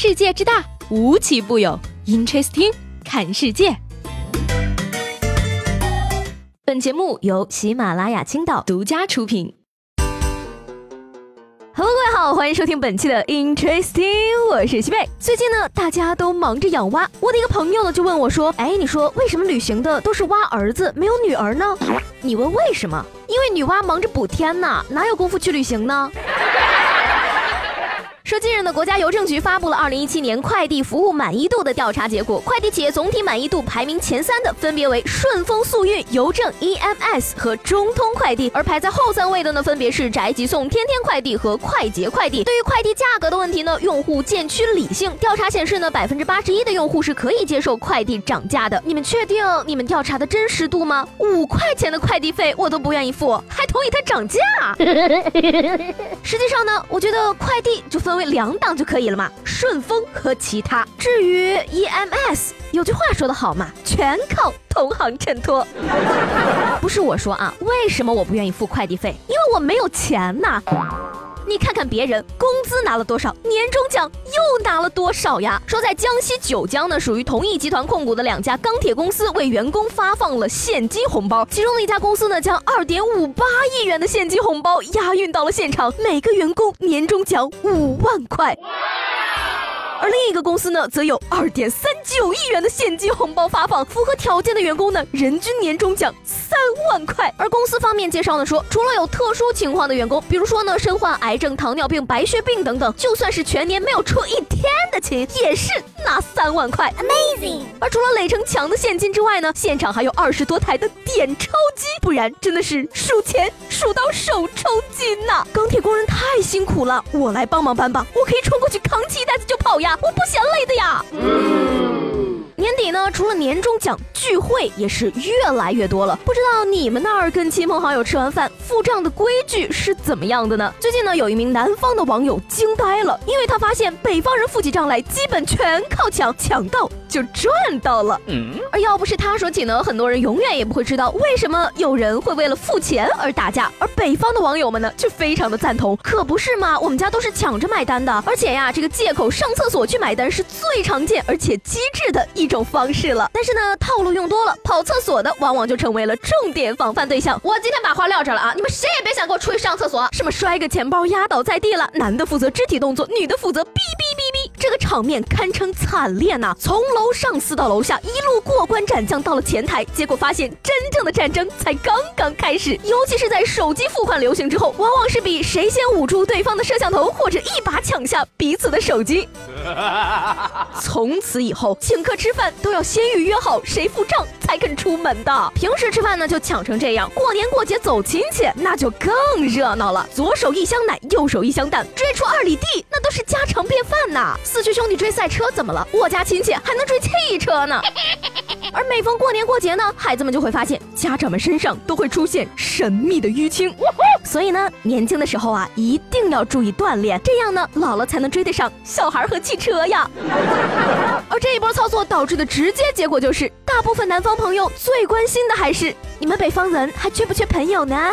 世界之大，无奇不有。Interesting，看世界。本节目由喜马拉雅青岛独家出品。Hello，各位好，欢迎收听本期的 Interesting，我是西贝。最近呢，大家都忙着养蛙，我的一个朋友呢就问我说：“哎，你说为什么旅行的都是蛙儿子，没有女儿呢？”你问为什么？因为女娲忙着补天呢，哪有功夫去旅行呢？说近日呢，国家邮政局发布了二零一七年快递服务满意度的调查结果，快递企业总体满意度排名前三的分别为顺丰速运、邮政 EMS 和中通快递，而排在后三位的呢，分别是宅急送、天天快递和快捷快递。对于快递价格的问题呢，用户渐趋理性。调查显示呢，百分之八十一的用户是可以接受快递涨价的。你们确定你们调查的真实度吗？五块钱的快递费我都不愿意付，还同意它涨价？实际上呢，我觉得快递就分。为两档就可以了嘛，顺丰和其他。至于 EMS，有句话说得好嘛，全靠同行衬托。不是我说啊，为什么我不愿意付快递费？因为我没有钱呐。你看看别人工资拿了多少，年终奖又拿了多少呀？说在江西九江呢，属于同一集团控股的两家钢铁公司为员工发放了现金红包，其中的一家公司呢，将二点五八亿元的现金红包押运到了现场，每个员工年终奖五万块。而另一个公司呢，则有二点三九亿元的现金红包发放，符合条件的员工呢，人均年终奖三万块。而公司方面介绍呢说，除了有特殊情况的员工，比如说呢，身患癌症、糖尿病、白血病等等，就算是全年没有出一天的勤，也是拿三万块。Amazing！而除了垒成墙的现金之外呢，现场还有二十多台的点钞机，不然真的是数钱数到手抽筋呐。钢铁工人太辛苦了，我来帮忙搬吧，我可以冲过去扛起一袋子就跑呀。我不嫌累的呀。年底呢，除了年终奖，聚会也是越来越多了。不知道你们那儿跟亲朋好友吃完饭付账的规矩是怎么样的呢？最近呢，有一名南方的网友惊呆了，因为他发现北方人付起账来基本全靠抢，抢到就赚到了。嗯，而要不是他说起呢，很多人永远也不会知道为什么有人会为了付钱而打架。而北方的网友们呢，却非常的赞同，可不是嘛？我们家都是抢着买单的，而且呀，这个借口上厕所去买单是最常见而且机智的一。种方式了，但是呢，套路用多了，跑厕所的往往就成为了重点防范对象。我今天把话撂这了啊，你们谁也别想给我出去上厕所，什么摔个钱包压倒在地了，男的负责肢体动作，女的负责哔哔场面堪称惨烈呐！从楼上撕到楼下，一路过关斩将到了前台，结果发现真正的战争才刚刚开始。尤其是在手机付款流行之后，往往是比谁先捂住对方的摄像头，或者一把抢下彼此的手机。从此以后，请客吃饭。都要先预约好谁付账才肯出门的。平时吃饭呢就抢成这样，过年过节走亲戚那就更热闹了。左手一箱奶，右手一箱蛋，追出二里地那都是家常便饭呐。四驱兄弟追赛车怎么了？我家亲戚还能追汽车呢。而每逢过年过节呢，孩子们就会发现家长们身上都会出现神秘的淤青。所以呢，年轻的时候啊，一定要注意锻炼，这样呢，老了才能追得上小孩和汽车呀。而这一波操作导致的直接结果就是，大部分南方朋友最关心的还是你们北方人还缺不缺朋友呢？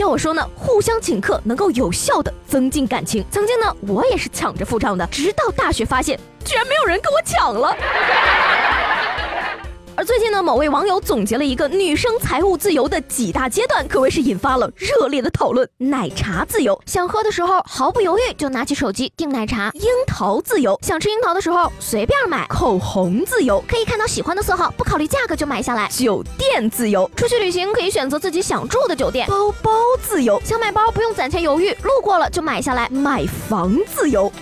要我说呢，互相请客能够有效的增进感情。曾经呢，我也是抢着付账的，直到大学发现，居然没有人跟我抢了。而最近呢，某位网友总结了一个女生财务自由的几大阶段，可谓是引发了热烈的讨论。奶茶自由，想喝的时候毫不犹豫就拿起手机订奶茶；樱桃自由，想吃樱桃的时候随便买；口红自由，可以看到喜欢的色号，不考虑价格就买下来；酒店自由，出去旅行可以选择自己想住的酒店；包包自由，想买包不用攒钱犹豫，路过了就买下来；买房自由。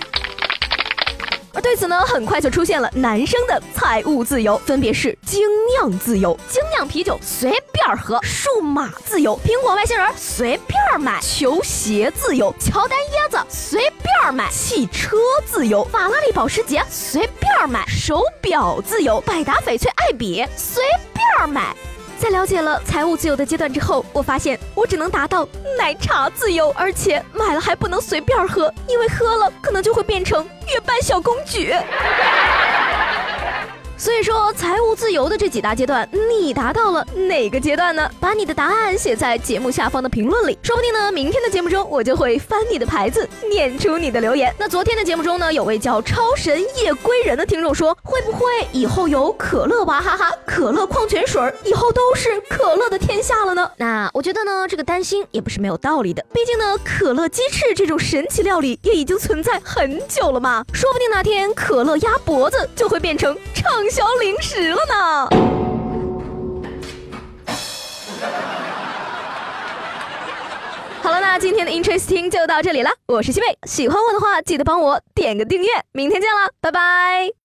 对此呢，很快就出现了男生的财务自由，分别是精酿自由、精酿啤酒随便喝、数码自由、苹果外星人随便买、球鞋自由、乔丹椰子随便买、汽车自由、法拉利保时捷随便买、手表自由、百达翡翠爱彼随便买。在了解了财务自由的阶段之后，我发现我只能达到奶茶自由，而且买了还不能随便喝，因为喝了可能就会变成月半小公举。所以说，财务自由的这几大阶段，你达到了哪个阶段呢？把你的答案写在节目下方的评论里，说不定呢，明天的节目中我就会翻你的牌子，念出你的留言。那昨天的节目中呢，有位叫超神夜归人的听众说，会不会以后有可乐娃哈哈、可乐矿泉水，以后都是可乐的天下了呢？那我觉得呢，这个担心也不是没有道理的，毕竟呢，可乐鸡翅这种神奇料理也已经存在很久了嘛，说不定哪天可乐鸭脖子就会变成畅。消零食了呢。好了，那今天的 Interesting 就到这里了。我是西贝，喜欢我的话记得帮我点个订阅。明天见了，拜拜。